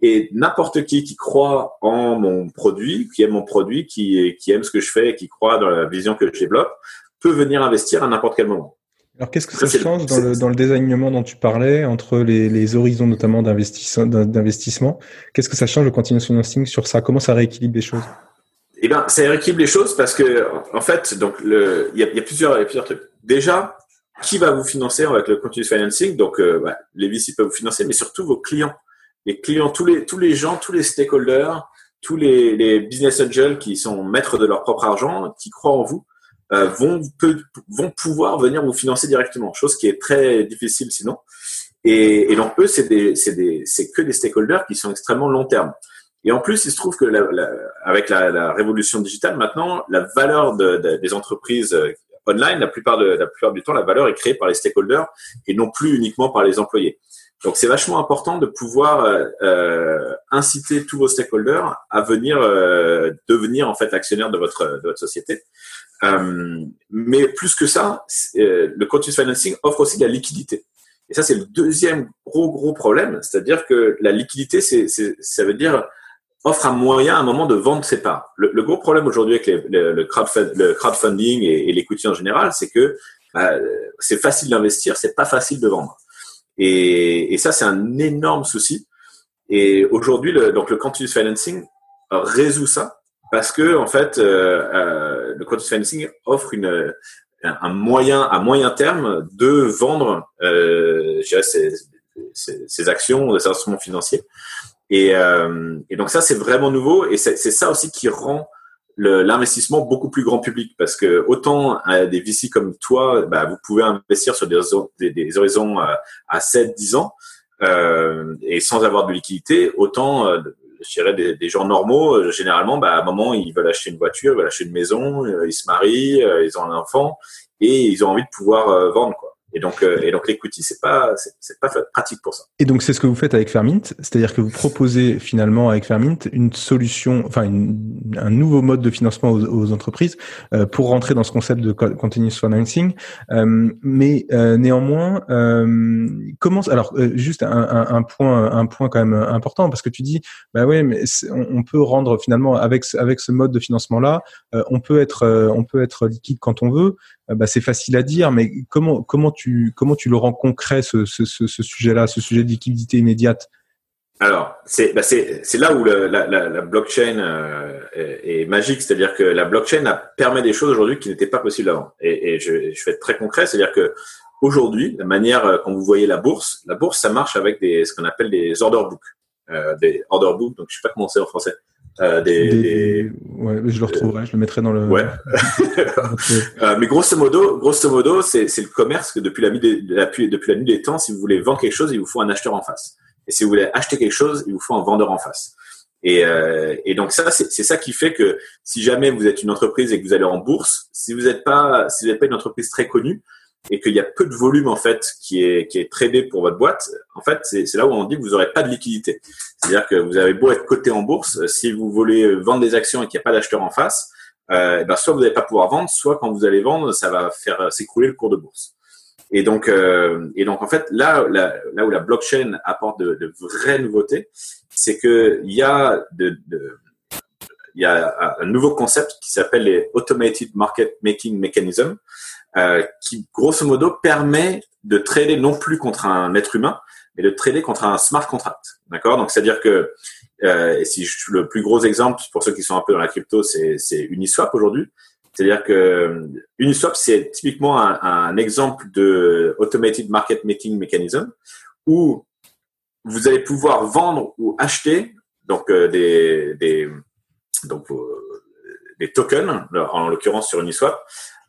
Et n'importe qui qui croit en mon produit, qui aime mon produit, qui, qui aime ce que je fais, qui croit dans la vision que je développe, peut venir investir à n'importe quel moment. Alors qu'est-ce que ça, change dans le, dans le désignement dont tu parlais, entre les, les horizons notamment d'investissement Qu'est-ce que ça change le continuous financing sur ça? Comment ça rééquilibre les choses? Eh bien, ça rééquilibre les choses parce que, en fait, donc il y a, il y a plusieurs, y a plusieurs trucs. Déjà, qui va vous financer avec le continuous financing Donc, euh, bah, les VC peuvent vous financer, mais surtout vos clients. Les clients, tous les, tous les gens, tous les stakeholders, tous les, business angels qui sont maîtres de leur propre argent, qui croient en vous, euh, vont, vont pouvoir venir vous financer directement, chose qui est très difficile sinon. Et, et donc eux, c'est que des stakeholders qui sont extrêmement long terme. Et en plus, il se trouve que la, avec la, révolution digitale, maintenant, la valeur de, de, des entreprises online, la plupart, de, la plupart du temps, la valeur est créée par les stakeholders et non plus uniquement par les employés. Donc, c'est vachement important de pouvoir euh, euh inciter tous vos stakeholders à venir euh, devenir en fait actionnaires de votre de votre société. Euh, mais plus que ça, euh, le continuous financing offre aussi de la liquidité. Et ça, c'est le deuxième gros, gros problème. C'est-à-dire que la liquidité, c'est, ça veut dire offre un moyen à un moment de vendre ses parts. Le, le gros problème aujourd'hui avec les, le, crowdfunding et, et en général, c'est que bah, c'est facile d'investir, c'est pas facile de vendre. Et, et ça, c'est un énorme souci. Et aujourd'hui, le, donc le continuous financing résout ça parce que en fait, euh, euh, le continuous financing offre une, un moyen à moyen terme de vendre euh, ses, ses, ses, actions, ses instruments financiers. Et, euh, et donc ça, c'est vraiment nouveau et c'est ça aussi qui rend l'investissement beaucoup plus grand public parce que autant euh, des VC comme toi, bah, vous pouvez investir sur des, des, des horizons à, à 7-10 ans euh, et sans avoir de liquidité, autant je dirais des, des, gens normaux, euh, généralement, bah, à un moment, ils veulent acheter une voiture, ils veulent acheter une maison, euh, ils se marient, euh, ils ont un enfant et ils ont envie de pouvoir vendre. Quoi. Et donc, euh, et donc l'equity, c'est pas, c'est pas pratique pour ça. Et donc, c'est ce que vous faites avec Fermint, c'est-à-dire que vous proposez finalement avec Fermint une solution, enfin, un nouveau mode de financement aux, aux entreprises euh, pour rentrer dans ce concept de continuous financing. Euh, mais euh, néanmoins, euh, comment, alors, juste un, un, un, point, un point quand même important parce que tu dis, bah ouais, mais on, on, peut rendre finalement avec avec ce mode de financement là, on peut être, on peut être liquide quand on veut. Bah, c'est facile à dire, mais comment comment tu comment tu le rends concret ce, sujet-là, ce sujet de liquidité immédiate? Alors c'est bah c'est là où la, blockchain euh, est, magique, c'est-à-dire que la blockchain a, permet des choses aujourd'hui qui n'étaient pas possibles avant. Et, je, vais être très concret, c'est-à-dire que aujourd'hui, la manière euh, quand vous voyez la bourse, la bourse ça marche avec ce qu'on appelle des order books, euh, des order books. Donc je sais pas comment c'est en français. Euh, des, des, Ouais, je le retrouverai, je le mettrai dans le. Ouais. euh, mais grosso modo, grosso modo, c'est le commerce que depuis la, nuit des, depuis, depuis la nuit des temps, si vous voulez vendre quelque chose, il vous faut un acheteur en face. Et si vous voulez acheter quelque chose, il vous faut un vendeur en face. Et, euh, et donc ça, c'est ça qui fait que si jamais vous êtes une entreprise et que vous allez en bourse, si vous n'êtes pas, si vous n'êtes pas une entreprise très connue, et qu'il y a peu de volume en fait qui est qui est tradé pour votre boîte, en fait c'est là où on dit que vous n'aurez pas de liquidité. C'est-à-dire que vous avez beau être coté en bourse, si vous voulez vendre des actions et qu'il n'y a pas d'acheteur en face, euh, eh ben soit vous n'allez pas pouvoir vendre, soit quand vous allez vendre, ça va faire s'écrouler le cours de bourse. Et donc euh, et donc en fait là là, là où la blockchain apporte de, de vraies nouveautés, c'est que il y a de, de il y a un nouveau concept qui s'appelle les Automated Market Making Mechanism, euh, qui grosso modo permet de trader non plus contre un être humain, mais de trader contre un smart contract. D'accord? Donc c'est-à-dire que euh, si je, le plus gros exemple pour ceux qui sont un peu dans la crypto, c'est Uniswap aujourd'hui. C'est-à-dire que Uniswap, c'est typiquement un, un, exemple de automated market making mechanism où vous allez pouvoir vendre ou acheter donc euh, des, des donc euh, des tokens en l'occurrence sur Uniswap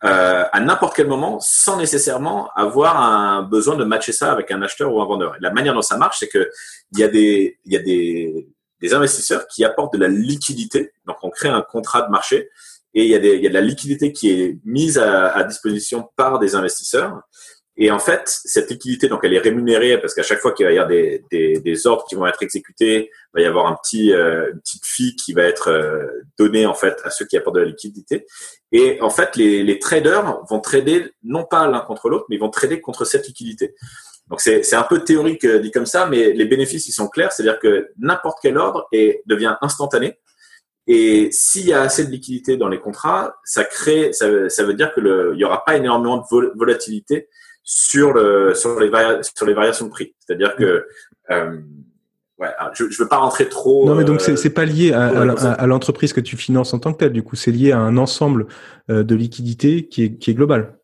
euh, à n'importe quel moment sans nécessairement avoir un besoin de matcher ça avec un acheteur ou un vendeur. la manière dont ça marche, c'est que il y a des il y a des, des investisseurs qui apportent de la liquidité. Donc on crée un contrat de marché et il y a, des, il y a de la liquidité qui est mise à, à disposition par des investisseurs. Et en fait, cette liquidité, donc, elle est rémunérée parce qu'à chaque fois qu'il va y avoir des, des, des, ordres qui vont être exécutés, il va y avoir un petit, euh, une petite fee qui va être euh, donnée en fait à ceux qui apportent de la liquidité. Et en fait, les, les traders vont trader non pas l'un contre l'autre, mais ils vont trader contre cette liquidité. Donc c'est un peu théorique euh, dit comme ça, mais les bénéfices ils sont clairs, c'est-à-dire que n'importe quel ordre est, devient instantané. Et s'il y a assez de liquidité dans les contrats, ça crée, ça, ça veut dire que le, il y aura pas énormément de volatilité sur, le, sur, les, sur les variations de prix. C'est-à-dire que euh, ouais, je ne veux pas rentrer trop. Non, mais donc c'est c'est pas lié à, à, l'entreprise que tu finances en tant que telle. Du coup, c'est lié à un ensemble euh, de liquidités qui est, qui est global.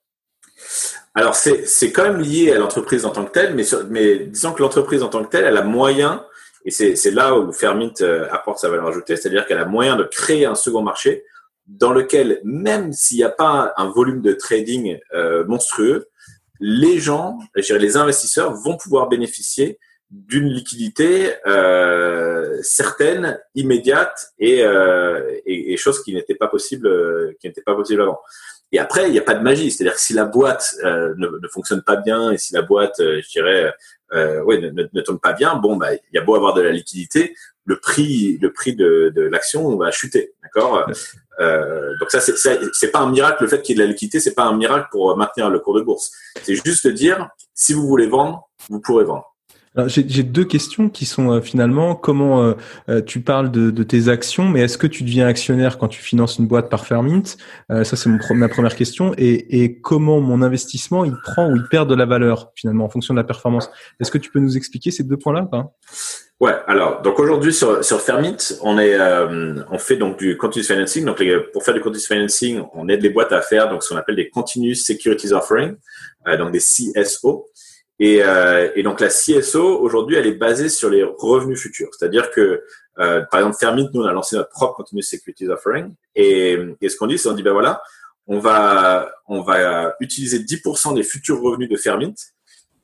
Alors c'est c'est quand même lié à l'entreprise en tant que telle, mais mais disons que l'entreprise en tant que telle, elle a moyen et c'est c'est là où Fermint euh, apporte sa valeur ajoutée, c'est-à-dire qu'elle a moyen de créer un second marché dans lequel même s'il n'y a pas un volume de trading euh, monstrueux, les gens, je dirais les investisseurs, vont pouvoir bénéficier d'une liquidité euh, certaine, immédiate et, euh, et, et chose qui n'était pas possible, euh, qui n'était pas possible avant. Et après, il n'y a pas de magie, c'est-à-dire que si la boîte euh, ne, ne, fonctionne pas bien et si la boîte, euh, je dirais, euh, ouais, ne, ne, tourne pas bien, bon, bah, il y a beau avoir de la liquidité, le prix, le prix de, de l'action va chuter, d'accord? Euh, donc ça, c'est pas un miracle. Le fait qu'il y ait de la liquidité, c'est pas un miracle pour maintenir le cours de bourse. C'est juste de dire, si vous voulez vendre, vous pourrez vendre. J'ai deux questions qui sont euh, finalement comment euh, euh, tu parles de, de, tes actions, mais est-ce que tu deviens actionnaire quand tu finances une boîte par Fairmint Ça c'est ma première question. Et, et, comment mon investissement il prend ou il perd de la valeur finalement en fonction de la performance? Est-ce que tu peux nous expliquer ces deux points-là Ouais, alors donc aujourd'hui sur sur Fermint, on est euh, on fait donc du continuous financing. Donc pour faire du continuous financing, on aide les boîtes à faire donc ce qu'on appelle des continuous securities offering, euh, donc des CSO. Et, euh, et donc la CSO aujourd'hui, elle est basée sur les revenus futurs. C'est-à-dire que euh, par exemple Fermint, nous on a lancé notre propre continuous securities offering. Et, et ce qu'on dit, c'est on dit ben voilà, on va on va utiliser 10% des futurs revenus de Fermint.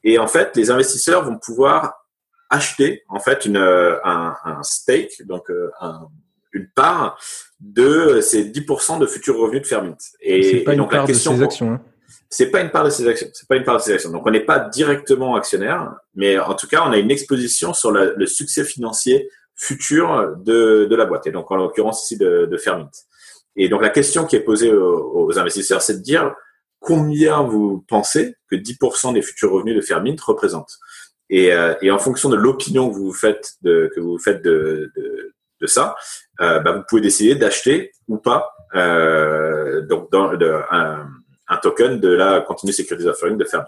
Et en fait, les investisseurs vont pouvoir acheter en fait une, euh, un, un stake, donc euh, un, une part de ces 10% de futurs revenus de Fermint. Et, pas donc la question, de ses actions. Hein. C'est pas une part de ses actions. C'est pas une part de ses actions. Donc on n'est pas directement actionnaire, mais en tout cas on a une exposition sur le succès financier futur de, de la boîte. Et donc en l'occurrence ici de, de Fermint. Et donc la question qui est posée aux, aux investisseurs, c'est de dire combien vous pensez que 10% des futurs revenus de Fermint représentent. Et, euh, et en fonction de l'opinion que vous faites de, que vous faites de, de, de ça, euh, bah, vous pouvez décider d'acheter ou pas euh, donc dans, un, un, token de la Continuous Security Offering de Fairmint.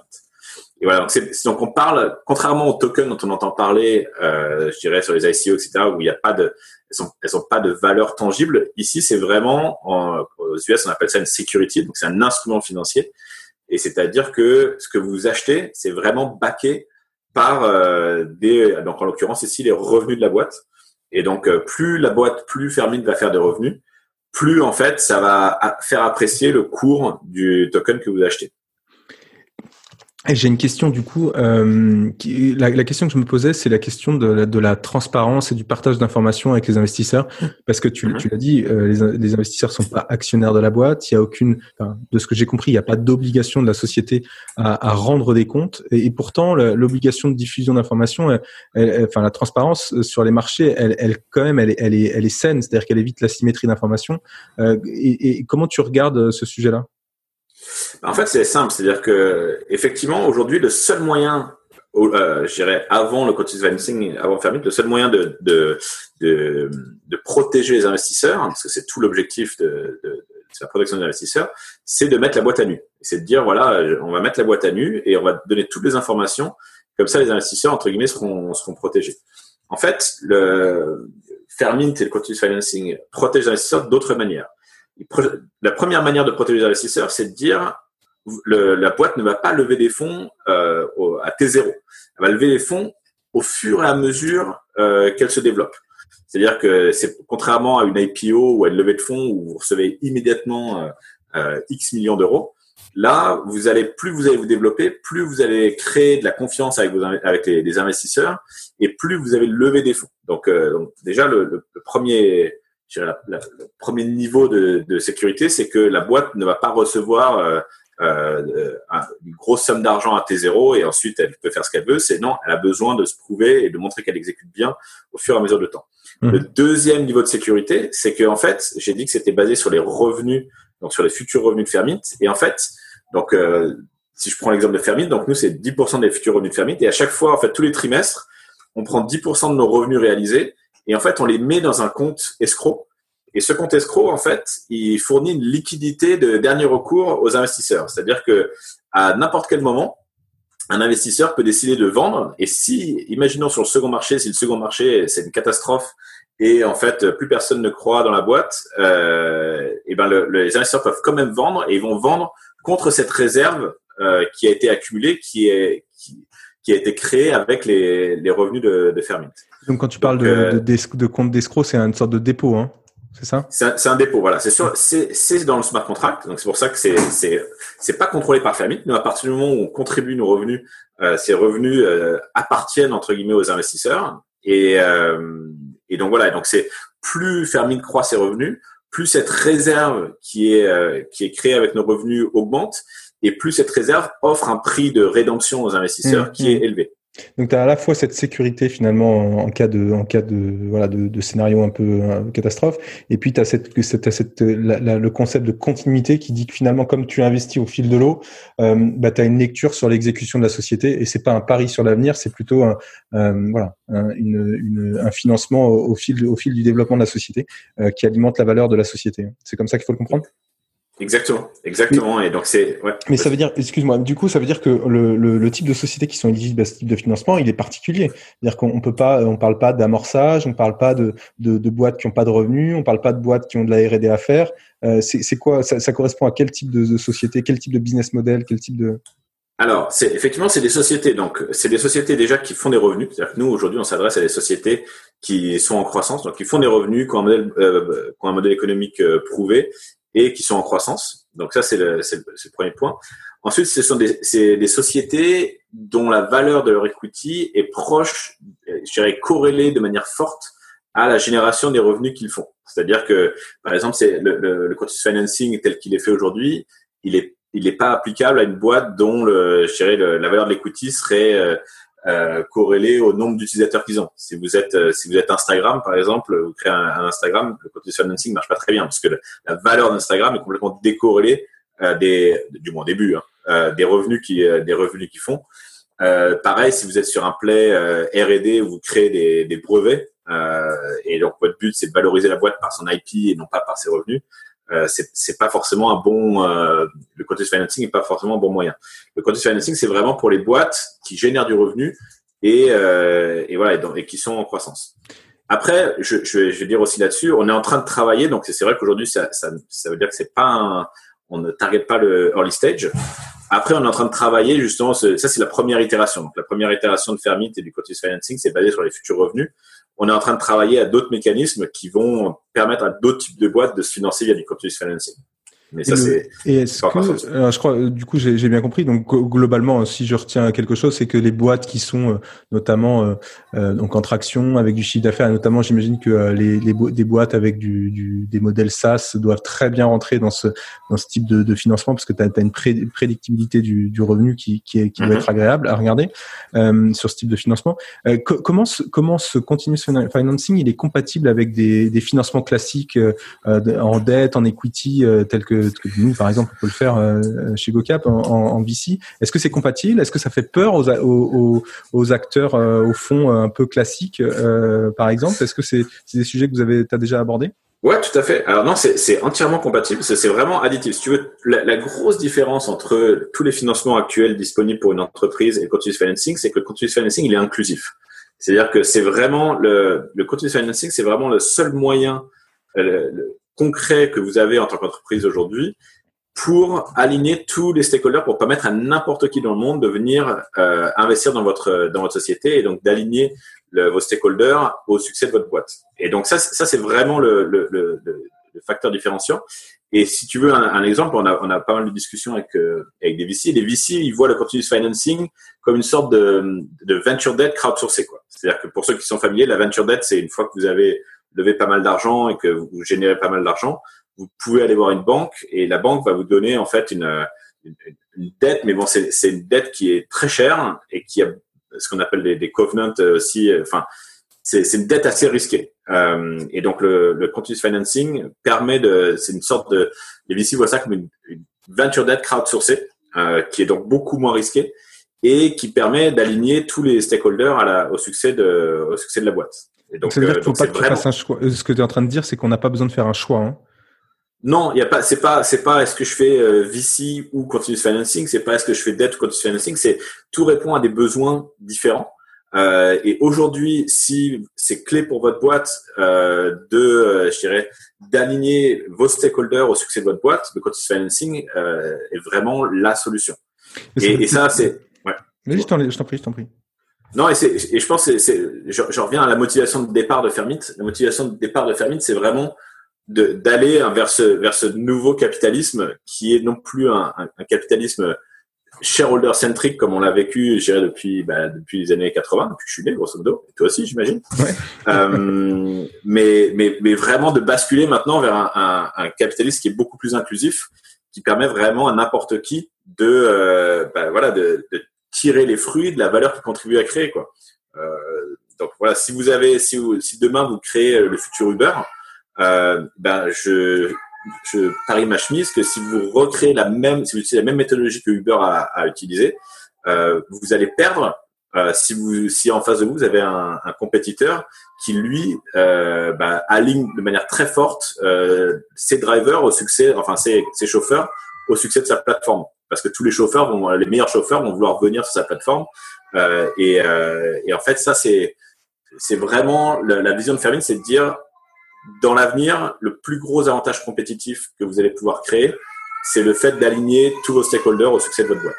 Et voilà, donc, donc on parle, contrairement aux tokens dont on entend parler, euh, je dirais sur les ICO, etc., où il n'y a pas de, elles sont, elles sont pas de valeur tangible. Ici, c'est vraiment, en, aux US, on appelle ça une security, donc c'est un instrument financier. Et c'est-à-dire que ce que vous achetez, c'est vraiment backé par euh, des, donc en l'occurrence ici les revenus de la boîte. Et donc euh, plus la boîte, plus Fermine va faire des revenus, plus en fait ça va faire apprécier le cours du token que vous achetez. J'ai une question du coup. Euh, qui, la, la, question que je me posais, c'est la question de la, de la, transparence et du partage d'informations avec les investisseurs, parce que tu, tu l'as dit, euh, les, les, investisseurs sont pas actionnaires de la boîte. Il y a aucune, enfin, de ce que j'ai compris, il n'y a pas d'obligation de la société à, à rendre des comptes, et, et pourtant l'obligation de diffusion d'informations, enfin la transparence sur les marchés, elle, elle quand même, elle, elle est, elle est saine, c'est-à-dire qu'elle évite la symétrie d'informations. Euh, et, et comment tu regardes ce sujet-là? En fait, c'est simple, c'est-à-dire que effectivement, aujourd'hui, le seul moyen je dirais avant le continuous financing, avant Fermit, le seul moyen de, de, de, de protéger les investisseurs, hein, parce que c'est tout l'objectif de, de, de, la protection des investisseurs, c'est de mettre la boîte à nu. C'est de dire, voilà, on va mettre la boîte à nu et on va donner toutes les informations. Comme ça, les investisseurs, entre guillemets, seront, seront protégés. En fait, le Fermint et le continuous financing protègent les investisseurs d'autres manières. La première manière de protéger les investisseurs, c'est de dire, le, la boîte ne va pas lever des fonds euh, à T0. Elle va lever des fonds au fur et à mesure euh, qu'elle se développe. C'est-à-dire que c'est contrairement à une IPO ou à une levée de fonds où vous recevez immédiatement euh, euh, X millions d'euros. Là, vous allez plus vous allez vous développer, plus vous allez créer de la confiance avec vos avec les, investisseurs et plus vous avez levé des fonds. Donc, euh, donc déjà le, le premier la, la, le premier niveau de, de sécurité, c'est que la boîte ne va pas recevoir euh, euh, une grosse somme d'argent à T0 et ensuite elle peut faire ce qu'elle veut. C'est non, elle a besoin de se prouver et de montrer qu'elle exécute bien au fur et à mesure de temps. Mmh. Le deuxième niveau de sécurité, c'est que en fait, j'ai dit que c'était basé sur les revenus, donc sur les futurs revenus de Fermit. Et en fait, donc euh, si je prends l'exemple de Fermit, donc nous c'est 10% des futurs revenus de Fermit et à chaque fois, en fait, tous les trimestres, on prend 10% de nos revenus réalisés et en fait, on les met dans un compte escroc et ce compte escroc, en fait, il fournit une liquidité de dernier recours aux investisseurs. C'est-à-dire que à n'importe quel moment, un investisseur peut décider de vendre. Et si, imaginons sur le second marché, si le second marché c'est une catastrophe et en fait plus personne ne croit dans la boîte, euh, et ben le, les investisseurs peuvent quand même vendre et ils vont vendre contre cette réserve euh, qui a été accumulée, qui est qui, a été créée avec les, les revenus de, de. Donc quand tu parles de, euh, de, de, de compte d'escroc, c'est une sorte de dépôt, hein c'est ça? C'est un, dépôt, voilà. C'est c'est dans le smart contract, donc c'est pour ça que c'est c'est c'est pas contrôlé par Fermit. Mais à partir du moment où on contribue nos revenus, euh, ces revenus euh, appartiennent entre guillemets aux investisseurs. Et euh, et donc voilà. Donc c'est plus Fermit croit ses revenus, plus cette réserve qui est euh, qui est créée avec nos revenus augmente, et plus cette réserve offre un prix de rédemption aux investisseurs mmh, qui est mmh. élevé. Donc tu as à la fois cette sécurité finalement en, cas de en cas de voilà de, de scénario un peu catastrophe et puis tu as cette, cette, cette le concept de continuité qui dit que finalement comme tu investis au fil de l'eau euh, bah tu as une lecture sur l'exécution de la société et c'est pas un pari sur l'avenir, c'est plutôt un euh, voilà un, une, une, un financement au, fil au fil du développement de la société euh, qui alimente la valeur de la société. C'est comme ça qu'il faut le comprendre? Exactement, exactement. et donc c'est. Ouais. Mais ça veut dire, excuse-moi, du coup, ça veut dire que le, le, le, type de société qui sont éligibles à ce type de financement, il est particulier. C'est-à-dire qu'on peut pas, on parle pas d'amorçage, on parle pas de, de, de, boîtes qui ont pas de revenus, on parle pas de boîtes qui ont de la R&D à faire. Euh, c'est quoi ça, ça, correspond à quel type de, de, société, quel type de business model, quel type de alors, c'est effectivement, c'est des sociétés. Donc, c'est des sociétés déjà qui font des revenus. C'est-à-dire que nous, aujourd'hui, on s'adresse à des sociétés qui sont en croissance, donc qui font des revenus, qui ont un modèle, euh, qui ont un modèle économique euh, prouvé et qui sont en croissance. Donc ça, c'est le, le, premier point. Ensuite, ce sont des, des, sociétés dont la valeur de leur equity est proche, je dirais corrélée de manière forte à la génération des revenus qu'ils font. C'est-à-dire que, par exemple, c'est le, le, le financing tel qu'il est fait aujourd'hui, il est il n'est pas applicable à une boîte dont le, je dirais, la valeur de l'equity serait euh, euh, corrélé au nombre d'utilisateurs qu'ils ont. Si vous êtes euh, si vous êtes Instagram par exemple, vous créez un, un Instagram, le côté financing marche pas très bien parce que la valeur d'Instagram est complètement décorrélée euh, des du moins début hein, euh, des revenus qui euh, des revenus qu'ils font. pareil, si vous êtes sur un play R&D vous créez des, des brevets et donc votre but c'est de valoriser la boîte par son IP et non pas par ses revenus, euh, c'est pas forcément un bon euh, le côté financing n'est pas forcément un bon moyen. Le côté financing c'est vraiment pour les boîtes qui génèrent du revenu et, euh, et voilà et, qui sont en croissance. Après, je, je, je vais dire aussi là-dessus, on est en train de travailler donc c'est vrai qu'aujourd'hui ça, ça, ça veut dire que c'est pas un, on ne target pas le early stage. Après, on est en train de travailler justement, ça c'est la première itération. Donc la première itération de Fermit et du côté financing, c'est basé sur les futurs revenus on est en train de travailler à d'autres mécanismes qui vont permettre à d'autres types de boîtes de se financer via du continuous financing. Mais ça, c'est. Et est-ce que, euh, je crois, du coup, j'ai bien compris. Donc, globalement, si je retiens quelque chose, c'est que les boîtes qui sont euh, notamment euh, euh, donc en traction avec du chiffre d'affaires, notamment, j'imagine que les, les des boîtes avec du, du, des modèles SaaS doivent très bien rentrer dans ce dans ce type de, de financement parce que tu as, as, une prédictibilité du, du revenu qui qui, est, qui doit mm-hmm. être agréable à regarder sur ce type de financement. comment ce, comment ce continuous financing? Il est compatible avec des, des financements classiques en dette, en equity, tels que nous, par exemple, on peut le faire euh, chez GoCap en, en. Est-ce que c'est compatible? Est-ce que ça fait peur aux, aux, aux acteurs au fond un peu classiques, par exemple? Est-ce que c'est des sujets que vous avez as déjà abordés? Ouais, tout à fait. Alors non, c'est entièrement compatible. C'est vraiment additif. Si tu veux, la, grosse différence entre tous les financements actuels disponibles pour une entreprise et le continuous financing, c'est que le continuous financing, il est inclusif. C'est-à-dire que c'est vraiment le, le continuous financing, c'est vraiment le seul moyen euh, concret que vous avez en tant qu'entreprise aujourd'hui pour aligner tous les stakeholders, pour permettre à n'importe qui dans le monde de venir euh, investir dans votre dans votre société et donc d'aligner vos stakeholders au succès de votre boîte. Et donc ça, ça c'est vraiment le, le, le, le, facteur différenciant. Et si tu veux un, un, exemple, on a, on a pas mal de discussions avec, euh, avec des VC. Les VC, ils voient le continuous financing comme une sorte de, de venture debt crowdsourcé. C'est-à-dire que pour ceux qui sont familiers, la venture debt, c'est une fois que vous avez levé pas mal d'argent et que vous générez pas mal d'argent, vous pouvez aller voir une banque et la banque va vous donner en fait une, une, une dette, mais bon, c'est une dette qui est très chère et qui a ce qu'on appelle des, covenants euh, aussi. Euh, enfin, c'est une dette assez risquée. Euh, et donc le, le continuous financing permet de, c'est une sorte de, les VC voient ça comme une, venture debt crowdsourcée, euh, qui est donc beaucoup moins risquée et qui permet d'aligner tous les stakeholders au succès de, au succès de la boîte. Et donc, ça veut dire faut pas que vraiment... un choix. Ce que tu es en train de dire, c'est qu'on n'a pas besoin de faire un choix. Hein. Non, il y a pas. C'est pas. C'est pas. Est-ce que je fais euh, VC ou continuous financing C'est pas. Est-ce que je fais debt ou continuous financing C'est tout répond à des besoins différents. Euh, et aujourd'hui, si c'est clé pour votre boîte euh, de, euh, je dirais, d'aligner vos stakeholders au succès de votre boîte, le continuous financing euh, est vraiment la solution. Et, et, ça, c'est. Ouais. Mais je t'en prie, je t'en prie. Non, et, et je pense, c'est, je, je, reviens à la motivation de départ de Fermit. La motivation de départ de Fermit, c'est vraiment d'aller vers ce, vers ce nouveau capitalisme qui est non plus un, un, capitalisme shareholder centric comme on l'a vécu, je dirais depuis bah, depuis les années 80, depuis que je suis né, grosso modo. Et toi aussi, j'imagine. Ouais. euh, mais, mais mais vraiment de basculer maintenant vers un, un, un, capitalisme qui est beaucoup plus inclusif, qui permet vraiment à n'importe qui de euh, bah, voilà de, de, tirer les fruits de la valeur qu'il contribue à créer quoi. Euh, donc voilà, si vous avez si vous, si demain vous créez le futur Uber, euh, ben je, je parie ma chemise que si vous recréez la même, si vous utilisez la même méthodologie que Uber a, a utilisé, euh, vous allez perdre euh, si vous, si en face de vous vous avez un, un compétiteur qui lui euh, ben, aligne de manière très forte euh, ses drivers au succès, enfin ses, ses chauffeurs au succès de sa plateforme, parce que tous les chauffeurs vont, les meilleurs chauffeurs vont vouloir venir sur sa plateforme, euh, et, euh, et en fait ça c'est c'est vraiment la, la vision de Fermin, c'est de dire dans l'avenir, le plus gros avantage compétitif que vous allez pouvoir créer, c'est le fait d'aligner tous vos stakeholders au succès de votre boîte.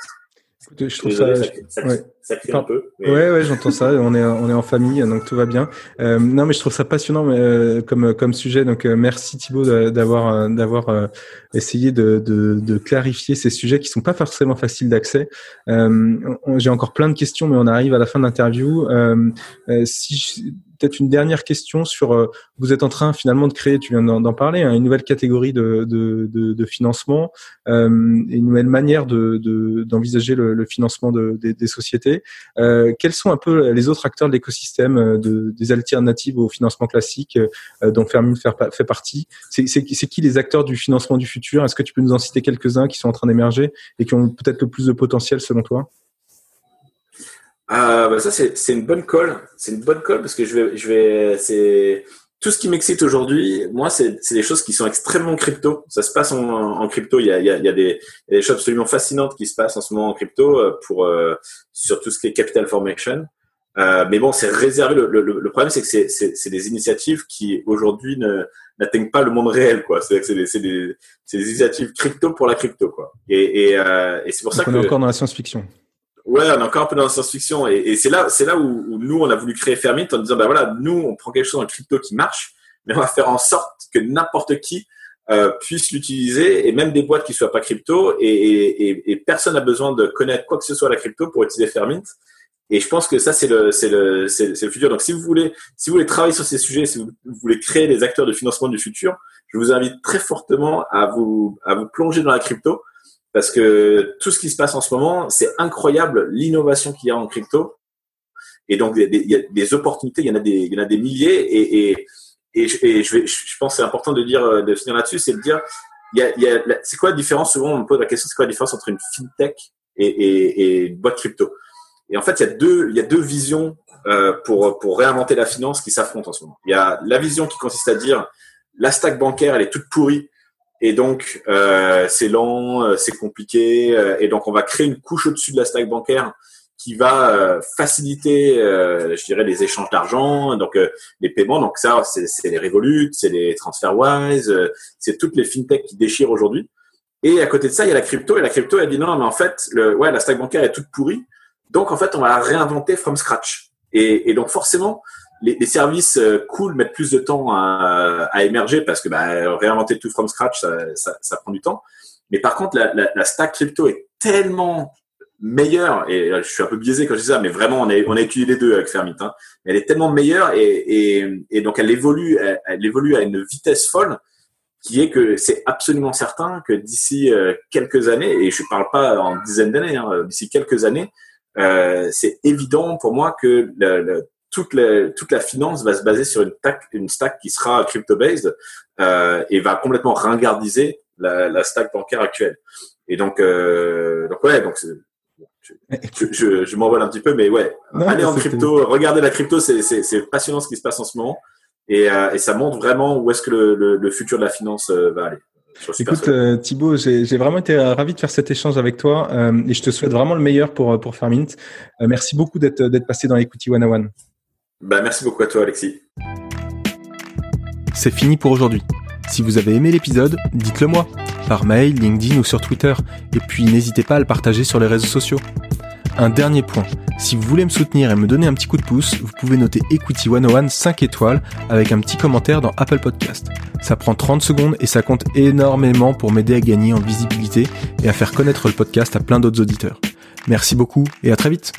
Je trouve ça, ça, ça, crie un peu. Ouais, ouais, j'entends ça. On est, on est en famille, donc tout va bien. Euh, non, mais je trouve ça passionnant euh, comme, comme sujet. Donc, euh, merci Thibaut d'avoir, euh, d'avoir euh, essayé de, de, de, clarifier ces sujets qui sont pas forcément faciles d'accès. J'ai encore plein de questions, mais on arrive à la fin de l'interview. si peut-être une dernière question sur, euh, vous êtes en train finalement de créer, tu viens d'en parler, hein, une nouvelle catégorie de, de, de, de financement, euh, une nouvelle manière d'envisager de, le, financement des, sociétés. Euh, quels sont un peu les autres acteurs de l'écosystème euh, de, des alternatives au financement classique euh, dont Fermin fait, fait partie? C'est qui les acteurs du financement du futur? Est-ce que tu peux nous en citer quelques-uns qui sont en train d'émerger et qui ont peut-être le plus de potentiel selon toi? Ah, bah ça c'est une bonne colle. C'est une bonne colle parce que je vais je vais c'est tout ce qui m'excite aujourd'hui. Moi c'est c'est des choses qui sont extrêmement crypto. Ça se passe en, en crypto. Il y a il y a, il y a des, il y a des choses absolument fascinantes qui se passent en ce moment en crypto euh, pour euh, sur tout ce qui est capital formation. Euh, mais bon, c'est réservé. Le, le, le problème, c'est que c'est, c'est, c'est des initiatives qui aujourd'hui ne, n'atteignent pas le monde réel, quoi. C'est, c'est, des, c'est, des, c'est des initiatives crypto pour la crypto, quoi. Et, et, euh, et c'est pour Donc ça on que on est encore dans la science-fiction. Ouais, on est encore un peu dans la science-fiction et, et c'est là, c'est là où, où, nous on a voulu créer Fermit en disant bah voilà, nous on prend quelque chose en crypto qui marche, mais on va faire en sorte que n'importe qui euh, puisse l'utiliser et même des boîtes qui soient pas crypto et, et, et personne n'a besoin de connaître quoi que ce soit la crypto pour utiliser Fermint. Et je pense que ça c'est le c'est le c'est, le futur. Donc si vous voulez si vous voulez travailler sur ces sujets, si vous voulez créer des acteurs de financement du futur, je vous invite très fortement à vous à vous plonger dans la crypto parce que tout ce qui se passe en ce moment, c'est incroyable l'innovation qu'il y a en crypto. Et donc, il y a des opportunités, il y en a des, il y en a des milliers. Et, je, pense que c'est important de dire, de finir là-dessus, c'est de dire, il y a, c'est quoi la différence? Souvent, on me pose la question, c'est quoi la différence entre une fintech et, une boîte crypto? Et en fait, il y a deux, visions euh, pour réinventer la finance qui s'affrontent en ce moment. Il y a la vision qui consiste à dire la stack bancaire, elle est toute pourrie. Et donc, euh, c'est lent, euh, c'est compliqué. Euh, et donc, on va créer une couche au-dessus de la stack bancaire qui va euh, faciliter, je dirais, les échanges d'argent, donc les paiements. Donc ça, c'est les Revolut, c'est les TransferWise, c'est toutes les fintechs qui déchirent aujourd'hui. Et à côté de ça, il y a la crypto. Et la crypto, elle dit non, mais en fait, le, ouais, la stack bancaire est toute pourrie. Donc en fait, on va la réinventer from scratch. Et, et donc forcément, les, les, services cool mettent plus de temps à, à émerger parce que bah, réinventer tout from scratch, ça, ça, ça, prend du temps. Mais par contre, la, la, la stack crypto est tellement meilleure, et je suis un peu biaisé quand je dis ça, mais vraiment, on a, on a étudié les deux avec Fermit, hein, elle est tellement meilleure et, et, et donc elle évolue, elle, évolue à une vitesse folle qui est que c'est absolument certain que d'ici euh, quelques années, et je ne parle pas en dizaines d'années, hein, d'ici quelques années, euh, c'est évident pour moi que le, le, toute, la, toute la finance va se baser sur une, stack, une stack qui sera crypto-based euh, et va complètement ringardiser la, la stack bancaire actuelle. Et donc, euh, donc ouais, donc je, je, m'envole un petit peu, mais ouais, allez en crypto, regardez la crypto, c'est passionnant ce qui se passe en ce moment. Et, euh, et ça montre vraiment où est-ce que le, le, futur de la finance euh, va aller. Écoute euh, Thibaut, j'ai vraiment été ravi de faire cet échange avec toi et je te souhaite vraiment le meilleur pour pour Mint. merci beaucoup d'être passé dans l'Equity One One. Bah merci beaucoup à toi Alexis. C'est fini pour aujourd'hui. Si vous avez aimé l'épisode, dites-le moi, par mail, LinkedIn ou sur Twitter, et puis n'hésitez pas à le partager sur les réseaux sociaux. Un dernier point, si vous voulez me soutenir et me donner un petit coup de pouce, vous pouvez noter Equity 101 5 étoiles avec un petit commentaire dans Apple Podcast. Ça prend 30 secondes et ça compte énormément pour m'aider à gagner en visibilité et à faire connaître le podcast à plein d'autres auditeurs. Merci beaucoup et à très vite